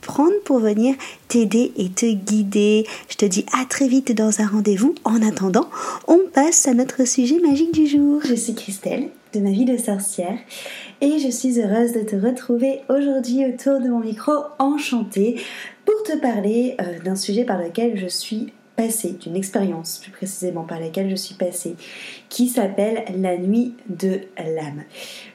prendre pour venir t'aider et te guider. Je te dis à très vite dans un rendez-vous. En attendant, on passe à notre sujet magique du jour. Je suis Christelle de ma vie de sorcière et je suis heureuse de te retrouver aujourd'hui autour de mon micro enchantée pour te parler euh, d'un sujet par lequel je suis d'une expérience plus précisément par laquelle je suis passée, qui s'appelle la nuit de l'âme.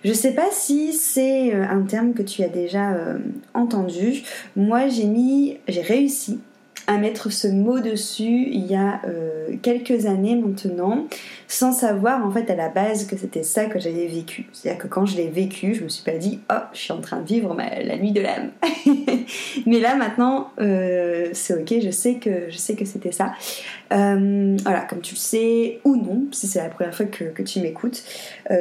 Je sais pas si c'est euh, un terme que tu as déjà euh, entendu. Moi, j'ai mis, j'ai réussi à mettre ce mot dessus il y a euh, quelques années maintenant, sans savoir en fait à la base que c'était ça que j'avais vécu. C'est-à-dire que quand je l'ai vécu, je me suis pas dit oh je suis en train de vivre la nuit de l'âme. Mais là maintenant euh, c'est ok, je sais que je sais que c'était ça. Euh, voilà, comme tu le sais ou non, si c'est la première fois que, que tu m'écoutes,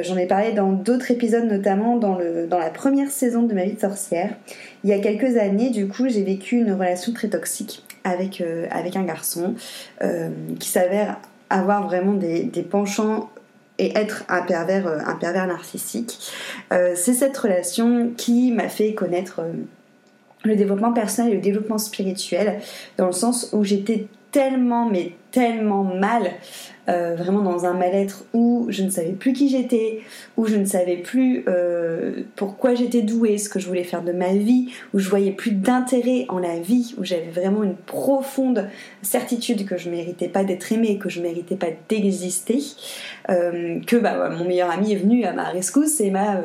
j'en ai parlé dans d'autres épisodes, notamment dans, le, dans la première saison de ma vie de sorcière. Il y a quelques années, du coup, j'ai vécu une relation très toxique avec, euh, avec un garçon euh, qui s'avère avoir vraiment des, penchants et être un pervers, euh, un pervers narcissique. c'est cette relation qui m'a fait connaître le développement personnel et le développement spirituel, dans le sens où j'étais tellement, mais tellement mal euh, vraiment dans un mal-être où je ne savais plus qui j'étais, où je ne savais plus euh, pourquoi j'étais douée, ce que je voulais faire de ma vie, où je voyais plus d'intérêt en la vie, où j'avais vraiment une profonde certitude que je méritais pas d'être aimée, que je méritais pas d'exister, euh, que bah, mon meilleur ami est venu à ma rescousse et m'a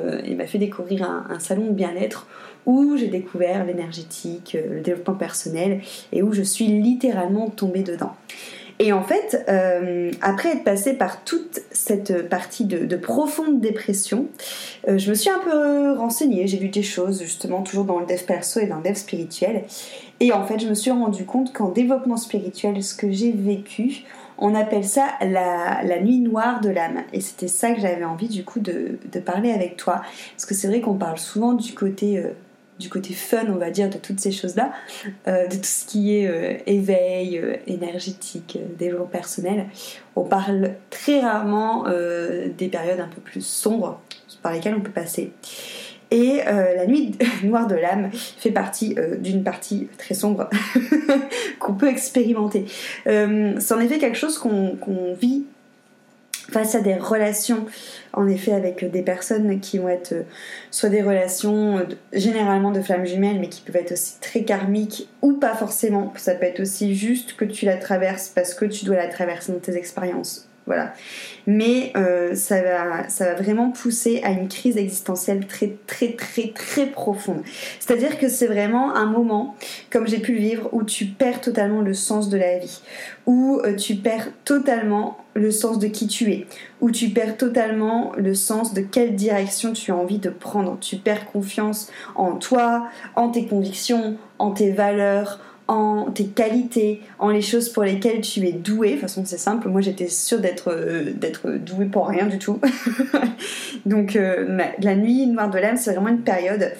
fait découvrir un, un salon de bien-être où j'ai découvert l'énergétique, le développement personnel et où je suis littéralement tombée dedans. Et en fait, euh, après être passée par toute cette partie de, profonde dépression, euh, je me suis un peu renseignée, j'ai lu des choses justement toujours dans le dev perso et dans le dev spirituel. Et en fait, je me suis rendu compte qu'en développement spirituel, ce que j'ai vécu, on appelle ça la, nuit noire de l'âme. Et c'était ça que j'avais envie du coup de, parler avec toi. Parce que c'est vrai qu'on parle souvent du côté... Euh, du côté fun, on va dire, de toutes ces choses-là, euh, de tout ce qui est euh, éveil, euh, énergétique, développement personnel. On parle très rarement des périodes un peu plus sombres par lesquelles on peut passer. Et la nuit noire de l'âme fait partie d'une partie très sombre qu'on peut expérimenter. c'est en effet quelque chose qu'on vit face à des relations, en effet, avec des personnes qui vont être euh, soit des relations euh, généralement de flammes jumelles, mais qui peuvent être aussi très karmiques ou pas forcément. Ça peut être aussi juste que tu la traverses parce que tu dois la traverser dans tes expériences voilà. Mais euh, ça, va, ça va vraiment pousser à une crise existentielle très très très très profonde. C'est-à-dire que c'est vraiment un moment, comme j'ai pu le vivre, où tu perds totalement le sens de la vie, où euh, tu perds totalement le sens de qui tu es, où tu perds totalement le sens de quelle direction tu as envie de prendre. Tu perds confiance en toi, en tes convictions, en tes valeurs, en tes qualités, en les choses pour lesquelles tu es doué. De toute façon, c'est simple. Moi, j'étais sûre d'être euh, douée pour rien du tout. Donc, euh, la nuit noire de l'âme, c'est vraiment une période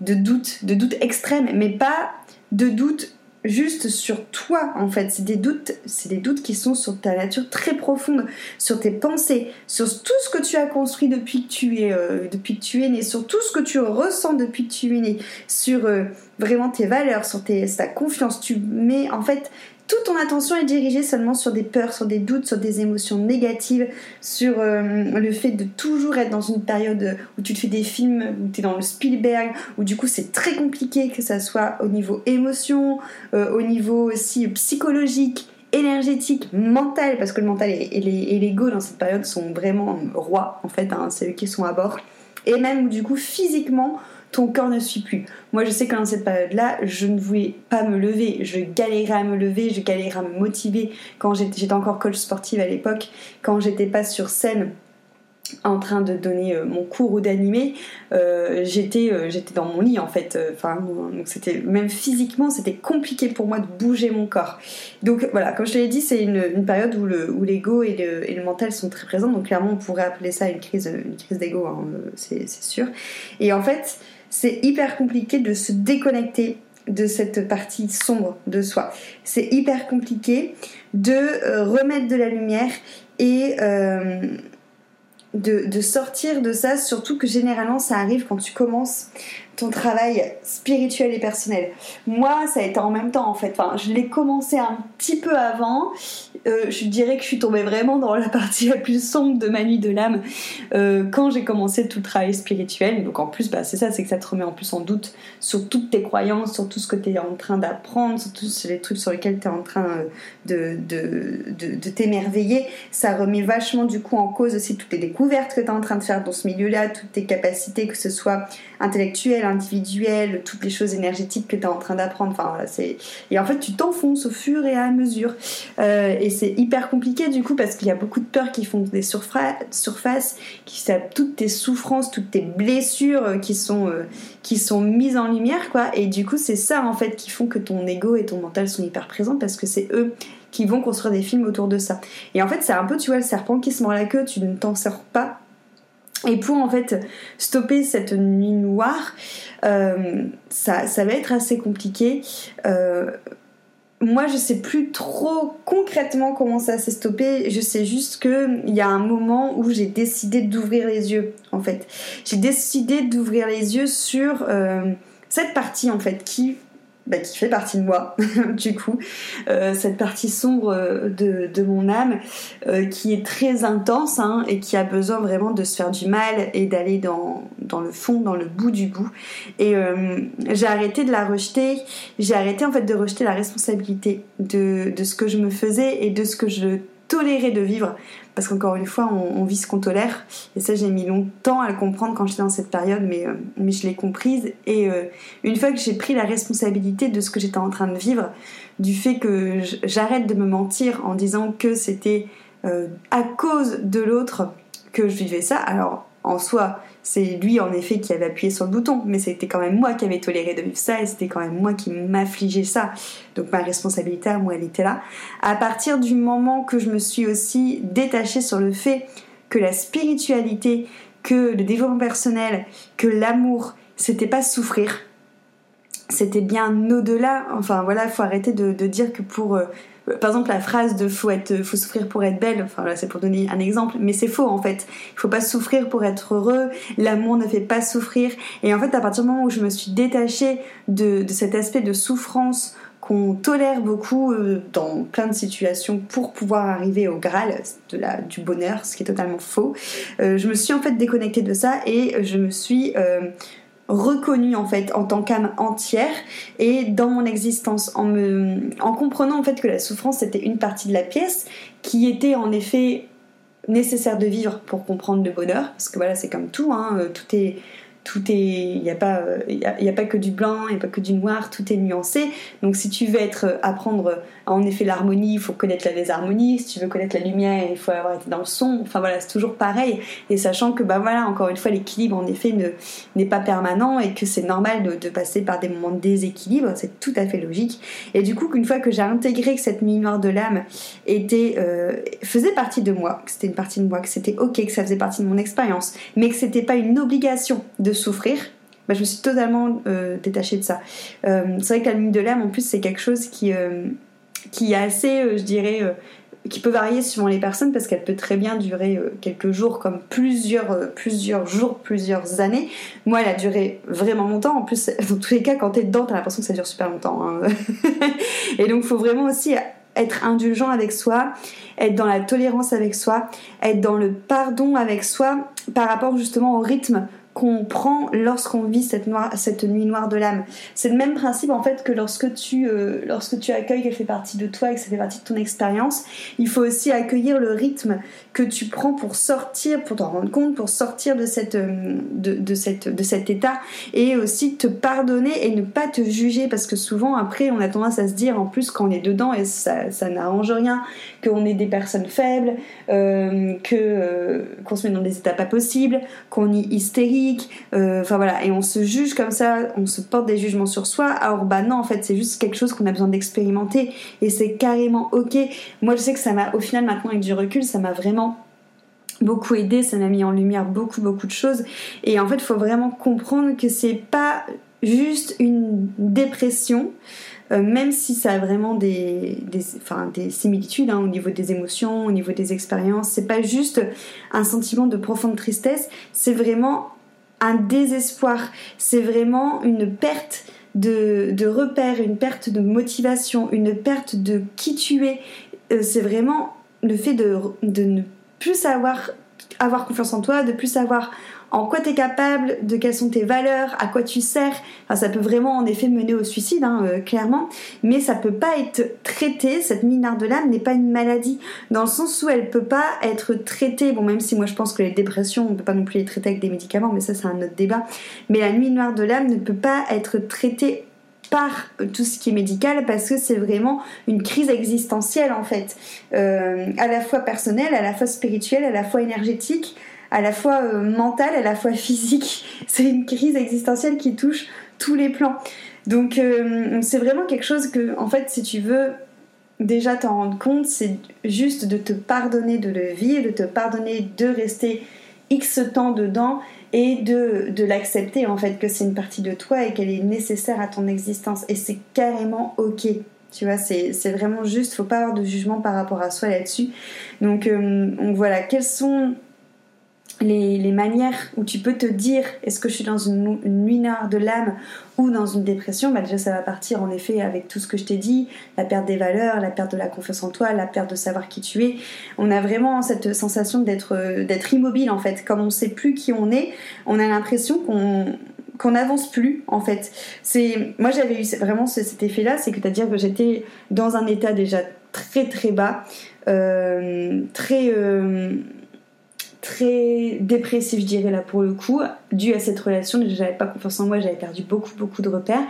de doute, de doute extrême, mais pas de doute juste sur toi en fait. C'est des doutes, c'est des doutes qui sont sur ta nature très profonde, sur tes pensées, sur tout ce que tu as construit depuis que tu es, euh, depuis tu es né, sur tout ce que tu ressens depuis que tu es né, sur euh, vraiment tes valeurs, sur ta confiance. Tu mets en fait toute ton attention est dirigée seulement sur des peurs, sur des doutes, sur des émotions négatives, sur euh, le fait de toujours être dans une période où tu te fais des films, où tu es dans le Spielberg, où du coup c'est très compliqué que ça soit au niveau émotion, euh, au niveau aussi psychologique énergétique, mentale, parce que le mental et, l'ego dans cette période sont vraiment rois en fait, hein, c'est eux qui sont à bord, et même du coup physiquement ton corps ne suit plus. Moi, je sais que dans cette période-là, je ne voulais pas me lever. Je galérais à me lever, je galérais à me motiver. Quand j'étais encore coach sportive à l'époque, quand j'étais pas sur scène, en train de donner euh, mon cours ou d'animer, euh, j'étais euh, j'étais dans mon lit en fait. C'était même physiquement c'était compliqué pour moi de bouger mon corps. Donc voilà, comme je te l'ai dit, c'est une, période où le où l'ego et le, mental sont très présents. Donc clairement, on pourrait appeler ça une crise une d'ego, hein, c'est sûr. Et en fait, c'est hyper compliqué de se déconnecter de cette partie sombre de soi. C'est hyper compliqué de remettre de la lumière et de, sortir de ça, surtout que généralement ça arrive quand tu commences ton travail spirituel et personnel. Moi, ça a été en même temps en fait. Enfin, je l'ai commencé un petit peu avant. Euh, je dirais que je suis tombée vraiment dans la partie la plus sombre de ma nuit de l'âme euh, quand j'ai commencé tout le travail spirituel. Donc en plus, bah, c'est ça, c'est que ça te remet en plus en doute sur toutes tes croyances, sur tout ce que tu es en train d'apprendre, sur tous les trucs sur lesquels tu es en train de, de, de, t'émerveiller. Ça remet vachement du coup en cause aussi toutes les découvertes que tu es en train de faire dans ce milieu-là, toutes tes capacités, que ce soit intellectuelles, individuel, toutes les choses énergétiques que tu es en train d'apprendre. Enfin. Et en fait, tu t'enfonces au fur et à mesure. Euh, et c'est hyper compliqué du coup parce qu'il y a beaucoup de peurs qui font des surfaces, qui savent toutes tes souffrances, toutes tes blessures euh, qui sont, euh, qui sont mises en lumière, quoi. Et du coup, c'est ça en fait qui font que ton ego et ton mental sont hyper présents parce que c'est eux qui vont construire des films autour de ça. Et en fait, c'est un peu, tu vois, le serpent qui se mord la queue, tu ne t'en sors pas et pour en fait stopper cette nuit noire, euh, ça, va être assez compliqué. Euh, moi, je sais plus trop concrètement comment ça s'est stoppé. Je sais juste qu'il y a un moment où j'ai décidé d'ouvrir les yeux, en fait. J'ai décidé d'ouvrir les yeux sur euh, cette partie, en fait, qui bah, qui fait partie de moi, du coup, euh, cette partie sombre euh, de, mon âme, euh, qui est très intense hein, et qui a besoin vraiment de se faire du mal et d'aller dans, le fond, dans le bout du bout. Et j'ai arrêté de la rejeter, j'ai arrêté en fait de rejeter la responsabilité de ce que je me faisais et de ce que je tolérais de vivre parce qu'encore une fois, on, vit ce qu'on tolère. Et ça, j'ai mis longtemps à le comprendre quand j'étais dans cette période, mais, euh, je l'ai comprise. Et euh, une fois que j'ai pris la responsabilité de ce que j'étais en train de vivre, du fait que j'arrête de me mentir en disant que c'était euh, à cause de l'autre que je vivais ça, alors en soi, c'est lui en effet qui avait appuyé sur le bouton, mais c'était quand même moi qui avais toléré de vivre ça et c'était quand même moi qui m'affligeais ça. Donc ma responsabilité à moi, elle était là. À partir du moment que je me suis aussi détachée sur le fait que la spiritualité, que le développement personnel, que l'amour, c'était pas souffrir, c'était bien au-delà. Enfin voilà, il faut arrêter de, dire que pour euh, par exemple la phrase de faut être faut souffrir pour être belle enfin là c'est pour donner un exemple mais c'est faux en fait il faut pas souffrir pour être heureux l'amour ne fait pas souffrir et en fait à partir du moment où je me suis détachée de, cet aspect de souffrance qu'on tolère beaucoup euh, dans plein de situations pour pouvoir arriver au Graal de la, du bonheur, ce qui est totalement faux. Euh, je me suis en fait déconnectée de ça et je me suis euh, reconnue en fait en tant qu'âme entière. Et dans mon existence en me en comprenant en fait que la souffrance c'était une partie de la pièce qui était en effet nécessaire de vivre pour comprendre le bonheur parce que voilà c'est comme tout hein, tout est tout est il n'y a pas il y pas que du blanc il n'y a pas que du noir tout est nuancé. Donc si tu veux être apprendre en effet l'harmonie il faut connaître la désharmonie. Si tu veux connaître la lumière il faut avoir été dans le son. Enfin voilà c'est toujours pareil. Et sachant que bah voilà encore une fois l'équilibre en effet ne n'est pas permanent et que c'est normal de, passer par des moments de déséquilibre c'est tout à fait logique. Et du coup qu'une fois que j'ai intégré que cette noire de l'âme était euh, faisait partie de moi que c'était une partie de moi que c'était ok que ça faisait partie de mon expérience mais que c'était pas une obligation de souffrir, bah, je me suis totalement euh, détachée de ça. Euh, c'est vrai que la nuit de l'âme, en plus, c'est quelque chose qui, euh, qui est assez, je dirais, qui peut varier suivant les personnes parce qu'elle peut très bien durer quelques jours comme plusieurs, plusieurs jours, plusieurs années. Moi, elle a duré vraiment longtemps. En plus, dans tous les cas, quand t'es dedans, t'as l'impression que ça dure super longtemps. Hein. Et donc, faut vraiment aussi être indulgent avec soi, être dans la tolérance avec soi, être dans le pardon avec soi par rapport justement au rythme qu'on prend lorsqu'on vit cette, nuit noire de l'âme. C'est le même principe en fait que lorsque tu, euh, lorsque tu accueilles qu'elle fait partie de toi et que ça fait partie de ton expérience, il faut aussi accueillir le rythme que tu prends pour sortir, pour t'en rendre compte, pour sortir de, cette, euh, de, cette, de cet état et aussi te pardonner et ne pas te juger parce que souvent après on a tendance à se dire en plus quand on est dedans et ça, ça n'arrange rien, qu'on est des personnes faibles, euh, que qu'on se met dans des états pas possibles, qu'on est hystérique euh, enfin voilà, et on se juge comme ça, on se porte des jugements sur soi. Alors bah non, en fait, c'est juste quelque chose qu'on a besoin d'expérimenter et c'est carrément ok. Moi, je sais que ça m'a, au final, maintenant avec du recul, ça m'a vraiment beaucoup aidé, ça m'a mis en lumière beaucoup beaucoup de choses. Et en fait, il faut vraiment comprendre que c'est pas juste une dépression. Euh, même si ça a vraiment des, similitudes hein, au niveau des émotions, au niveau des expériences, c'est pas juste un sentiment de profonde tristesse, c'est vraiment un désespoir, c'est vraiment une perte de, de repères, une perte de motivation, une perte de qui tu es. Euh, c'est vraiment le fait de, de ne plus savoir avoir confiance en toi, de plus savoir en quoi tu es capable, de quelles sont tes valeurs, à quoi tu sers. ça peut vraiment en effet mener au suicide, hein, euh, clairement, mais ça peut pas être traité. Cette mineur de l'âme n'est pas une maladie, dans le sens où elle peut pas être traitée. Bon, même si moi je pense que les dépressions, on peut pas non plus les traiter avec des médicaments, mais ça c'est un autre débat. Mais la nuit noire de l'âme ne peut pas être traitée par tout ce qui est médical parce que c'est vraiment une crise existentielle en fait, euh, à la fois personnelle, à la fois spirituelle, à la fois énergétique à la fois euh, mentale, à la fois physique. C'est une crise existentielle qui touche tous les plans. Donc euh, c'est vraiment quelque chose que, en fait, si tu veux déjà t'en rendre compte, c'est juste de te pardonner de le vivre, de te pardonner de rester X temps dedans et de, de l'accepter en fait que c'est une partie de toi et qu'elle est nécessaire à ton existence. Et c'est carrément ok. Tu vois, c'est vraiment juste, faut pas avoir de jugement par rapport à soi là-dessus. Donc, euh, donc voilà, quels sont les, manières où tu peux te dire est-ce que je suis dans une, nuit noire de l'âme ou dans une dépression, bah déjà ça va partir en effet avec tout ce que je t'ai dit, la perte des valeurs, la perte de la confiance en toi, la perte de savoir qui tu es. On a vraiment cette sensation d'être immobile en fait, comme on sait plus qui on est, on a l'impression qu'on qu'on n'avance plus en fait. C'est moi j'avais eu vraiment cet effet là, c'est que à dire que j'étais dans un état déjà très très bas, euh, très euh, très dépressif, je dirais là pour le coup, dû à cette relation. J'avais pas confiance en moi, j'avais perdu beaucoup, beaucoup de repères.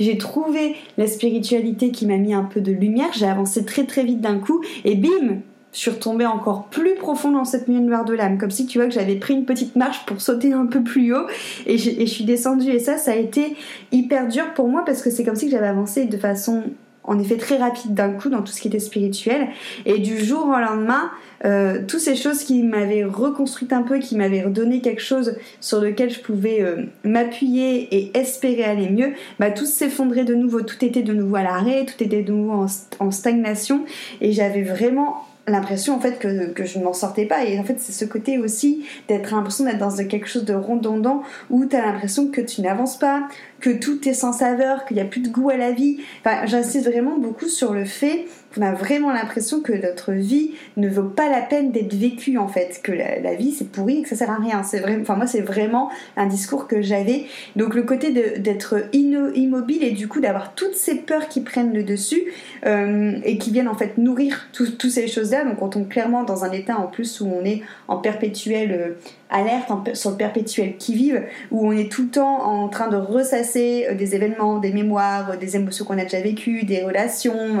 J'ai trouvé la spiritualité qui m'a mis un peu de lumière. J'ai avancé très, très vite d'un coup et bim, je suis retombée encore plus profond dans cette nuit noire de l'âme, comme si tu vois que j'avais pris une petite marche pour sauter un peu plus haut et je, et je suis descendue. Et ça, ça a été hyper dur pour moi parce que c'est comme si j'avais avancé de façon en effet très rapide d'un coup dans tout ce qui était spirituel. Et du jour au lendemain, euh, toutes ces choses qui m'avaient reconstruite un peu, qui m'avaient redonné quelque chose sur lequel je pouvais euh, m'appuyer et espérer aller mieux, bah tout s'effondrait de nouveau, tout était de nouveau à l'arrêt, tout était de nouveau en, stagnation. Et j'avais vraiment l'impression en fait que, je ne m'en sortais pas. Et en fait c'est ce côté aussi d'être l'impression d'être dans quelque chose de redondant où tu as l'impression que tu n'avances pas que tout est sans saveur qu'il n'y a plus de goût à la vie enfin j'insiste vraiment beaucoup sur le fait qu'on a vraiment l'impression que notre vie ne vaut pas la peine d'être vécue en fait, que la, vie c'est pourri que ça sert à rien. C'est vrai, enfin moi c'est vraiment un discours que j'avais. Donc le côté d'être immobile et du coup d'avoir toutes ces peurs qui prennent le dessus euh, et qui viennent en fait nourrir toutes ces choses-là. Donc on tombe clairement dans un état en plus où on est en perpétuel euh, alerte sur le perpétuel qui-vive, où on est tout le temps en train de ressasser euh, des événements, des mémoires, euh, des émotions qu'on a déjà vécues, des relations,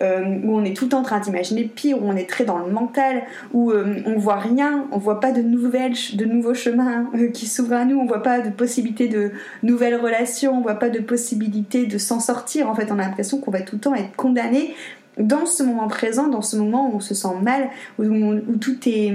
euh, où on est tout le temps en train d'imaginer pire, où on est très dans le mental, où on voit rien, on voit pas de nouvelles, de nouveaux chemins qui s'ouvrent à nous, on voit pas de possibilité de nouvelles relations, on voit pas de possibilité de s'en sortir. En fait, on a l'impression qu'on va tout le temps être condamné dans ce moment présent, dans ce moment où on se sent mal, où tout est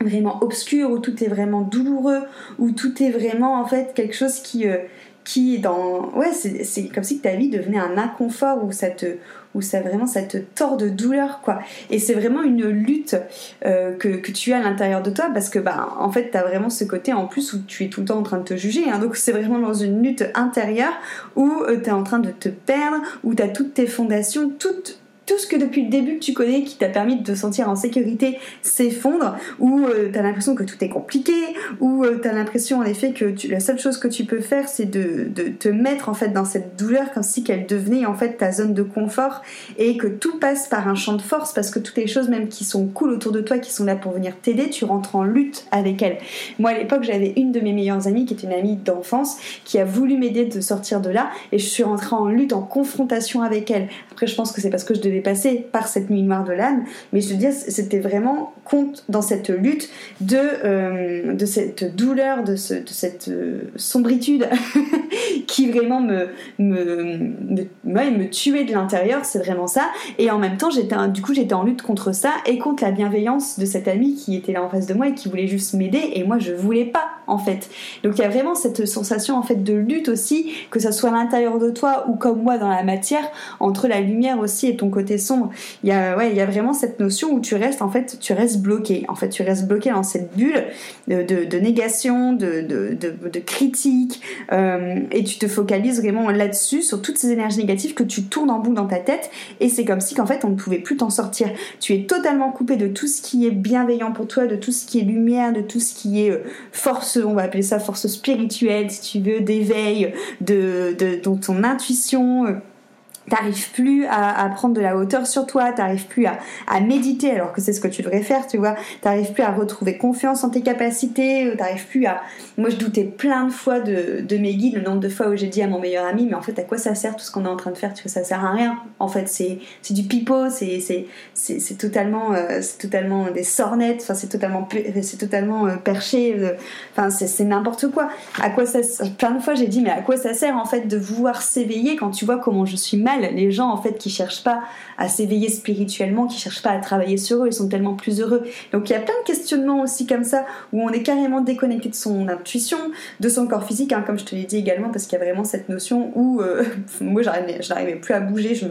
vraiment obscur, où tout est vraiment douloureux, où tout est vraiment en fait quelque chose qui, euh, qui dans... Ouais, c'est comme si ta vie devenait un inconfort, où ça te... Où vraiment ça te tord de douleur quoi et c'est vraiment une lutte euh, que, que, tu as à l'intérieur de toi parce que bah en fait tu as vraiment ce côté en plus où tu es tout le temps en train de te juger hein. donc c'est vraiment dans une lutte intérieure où euh, tu es en train de te perdre où tu as toutes tes fondations toutes tout ce que depuis le début que tu connais qui t'a permis de te sentir en sécurité s'effondre, ou euh, tu as l'impression que tout est compliqué, ou euh, tu as l'impression en effet que la seule chose que tu peux faire c'est de, te mettre en fait dans cette douleur comme si qu'elle devenait en fait ta zone de confort et que tout passe par un champ de force parce que toutes les choses même qui sont cool autour de toi, qui sont là pour venir t'aider, tu rentres en lutte avec elles. Moi à l'époque j'avais une de mes meilleures amies qui était une amie d'enfance qui a voulu m'aider de sortir de là et je suis rentrée en lutte, en confrontation avec elle. Après je pense que c'est parce que je devais passer par cette nuit noire de l'âme, mais je veux dire, c'était vraiment compte dans cette lutte de, euh, de cette douleur, de, ce, de cette euh, sombritude qui vraiment me, me, me, me tuait de l'intérieur, c'est vraiment ça. Et en même temps, j'étais, du coup, j'étais en lutte contre ça et contre la bienveillance de cette amie qui était là en face de moi et qui voulait juste m'aider, et moi je voulais pas en fait. Donc il y a vraiment cette sensation en fait de lutte aussi, que ça soit à l'intérieur de toi ou comme moi dans la matière, entre la lumière aussi et ton côté sombre. Il y a, ouais, il y a vraiment cette notion où tu restes, en fait, tu restes bloqué. En fait, tu restes bloqué dans cette bulle de, négation, de, de, critique, euh, et tu te focalises vraiment là-dessus, sur toutes ces énergies négatives que tu tournes en bout dans ta tête, et c'est comme si qu'en fait on ne pouvait plus t'en sortir. Tu es totalement coupé de tout ce qui est bienveillant pour toi, de tout ce qui est lumière, de tout ce qui est euh, on va appeler ça force spirituelle, si tu veux, d'éveil, de, de, de ton intuition euh, T'arrives plus à, prendre de la hauteur sur toi, t'arrives plus à, méditer alors que c'est ce que tu devrais faire, tu vois. T'arrives plus à retrouver confiance en tes capacités, euh, t'arrives plus à. Moi, je doutais plein de fois de, mes guides, le nombre de fois où j'ai dit à mon meilleur ami, mais en fait, à quoi ça sert tout ce qu'on est en train de faire Tu vois, ça sert à rien. En fait, c'est du pipeau, c'est totalement euh, totalement des sornettes, enfin c'est totalement totalement euh, perché, enfin c'est n'importe quoi. À quoi ça Plein de fois, j'ai dit, mais à quoi ça sert en fait de vouloir s'éveiller quand tu vois comment je suis mal les gens en fait qui cherchent pas à s'éveiller spirituellement, qui cherchent pas à travailler sur eux, ils sont tellement plus heureux. Donc il y a plein de questionnements aussi comme ça où on est carrément déconnecté de son intuition, de son corps physique, hein, comme je te l'ai dit également, parce qu'il y a vraiment cette notion où euh, moi je n'arrivais plus à bouger, je me,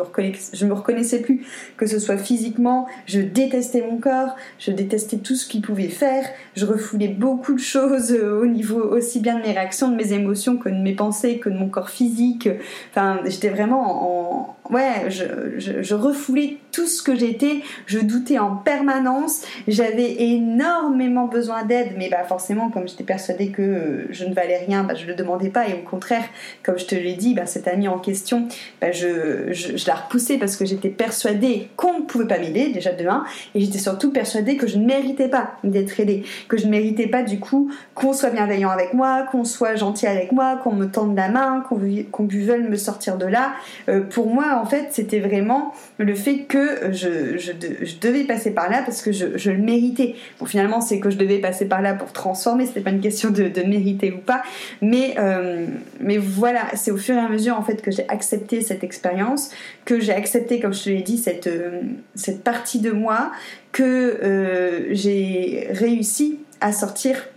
me reconnaissais plus, que ce soit physiquement, je détestais mon corps, je détestais tout ce qu'il pouvait faire, je refoulais beaucoup de choses euh, au niveau aussi bien de mes réactions, de mes émotions que de mes pensées, que de mon corps physique. Enfin, j'étais vraiment en, ouais, je, refoulais tout ce que j'étais, je doutais en permanence, j'avais énormément besoin d'aide, mais bah forcément, comme j'étais persuadée que je ne valais rien, bah, je le demandais pas, et au contraire, comme je te l'ai dit, bah, cette amie en question, bah, je, la repoussais parce que j'étais persuadée qu'on ne pouvait pas m'aider, déjà de et j'étais surtout persuadée que je ne méritais pas d'être aidée, que je ne méritais pas du coup qu'on soit bienveillant avec moi, qu'on soit gentil avec moi, qu'on me tende la main, qu'on qu veuille me sortir de là. Euh, pour moi, en fait, c'était vraiment le fait que je, devais passer par là parce que je, le méritais. Bon, finalement, c'est que je devais passer par là pour transformer, c'était pas une question de, mériter ou pas. Mais, euh, mais voilà, c'est au fur et à mesure en fait que j'ai accepté cette expérience, que j'ai accepté, comme je te l'ai dit, cette, euh, cette partie de moi, que j'ai réussi à sortir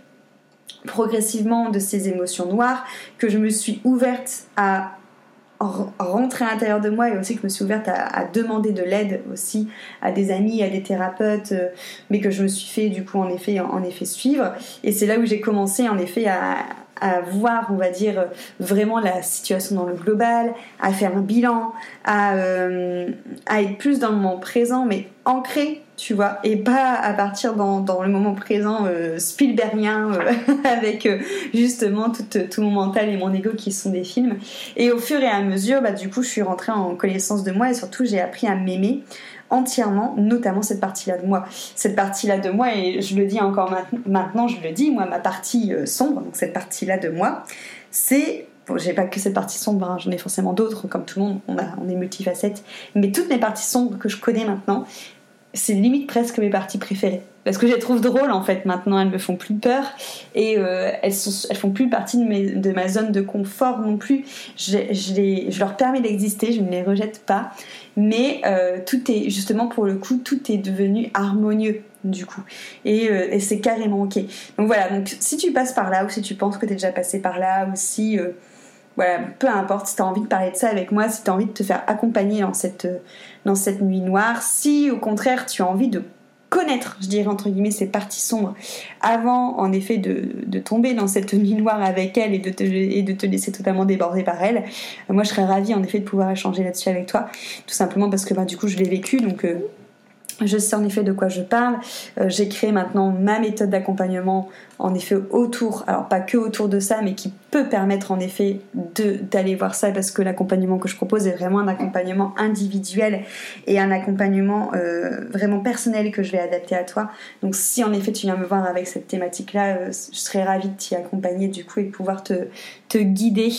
progressivement de ces émotions noires, que je me suis ouverte à rentrer à l'intérieur de moi et aussi que je me suis ouverte à, demander de l'aide aussi à des amis, à des thérapeutes, euh, mais que je me suis fait du coup en effet, en effet suivre. Et c'est là où j'ai commencé en effet à, à voir, on va dire, vraiment la situation dans le global, à faire un bilan, à, euh, à être plus dans le moment présent, mais ancré, tu vois, et pas à partir dans, dans le moment présent euh, Spielbergien euh, avec justement tout, mon mental et mon ego qui sont des films. Et au fur et à mesure, bah, du coup, je suis rentrée en connaissance de moi et surtout, j'ai appris à m'aimer entièrement, notamment cette partie-là de moi. Cette partie-là de moi, et je le dis encore maintenant, je le dis, moi, ma partie euh, sombre, donc cette partie-là de moi, c'est Bon, j'ai pas que cette partie sombre, hein, j'en ai forcément d'autres, comme tout le monde, on, a, on est multifacette. Mais toutes mes parties sombres que je connais maintenant, c'est limite presque mes parties préférées. Parce que je les trouve drôles en fait maintenant, elles me font plus peur. Et euh, elles, font plus partie de, ma zone de confort non plus. Je, leur permets d'exister, je ne les rejette pas. Mais euh, tout est justement pour le coup tout est devenu harmonieux du coup. Euh, et, c'est carrément ok. Donc voilà. Donc si tu passes par là ou si tu penses que tu es déjà passé par là ou si voilà peu importe si tu as envie de parler de ça avec moi si tu as envie de te faire accompagner dans cette dans cette nuit noire si au contraire tu as envie de connaître, je dirais entre guillemets, ces parties sombres avant en effet de, tomber dans cette nuit noire avec elle et de, te, laisser totalement déborder par elle. moi je serais ravie en effet de pouvoir échanger là-dessus avec toi, tout simplement parce que bah, du coup je l'ai vécu donc... Euh, je sais en effet de quoi je parle. Euh, j'ai créé maintenant ma méthode d'accompagnement en effet autour, alors pas que autour de ça, mais qui peut permettre en effet d'aller voir ça parce que l'accompagnement que je propose est vraiment un accompagnement individuel et un accompagnement euh, vraiment personnel que je vais adapter à toi. Donc si en effet tu viens me voir avec cette thématique-là, euh, je serais ravie de t'y accompagner du coup et de pouvoir te, te guider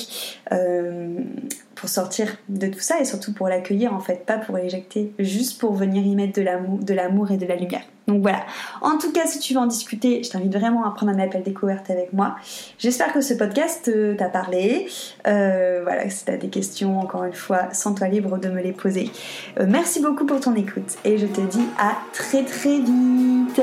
pour sortir de tout ça et surtout pour l'accueillir en fait, pas pour l'éjecter, juste pour venir y mettre de l'amour et de la lumière. Donc voilà. En tout cas, si tu veux en discuter, je t'invite vraiment à prendre un appel découverte avec moi. J'espère que ce podcast euh, t'a parlé. Euh, voilà, si tu as des questions, encore une fois, sens-toi libre de me les poser. Euh, merci beaucoup pour ton écoute et je te dis à très très vite.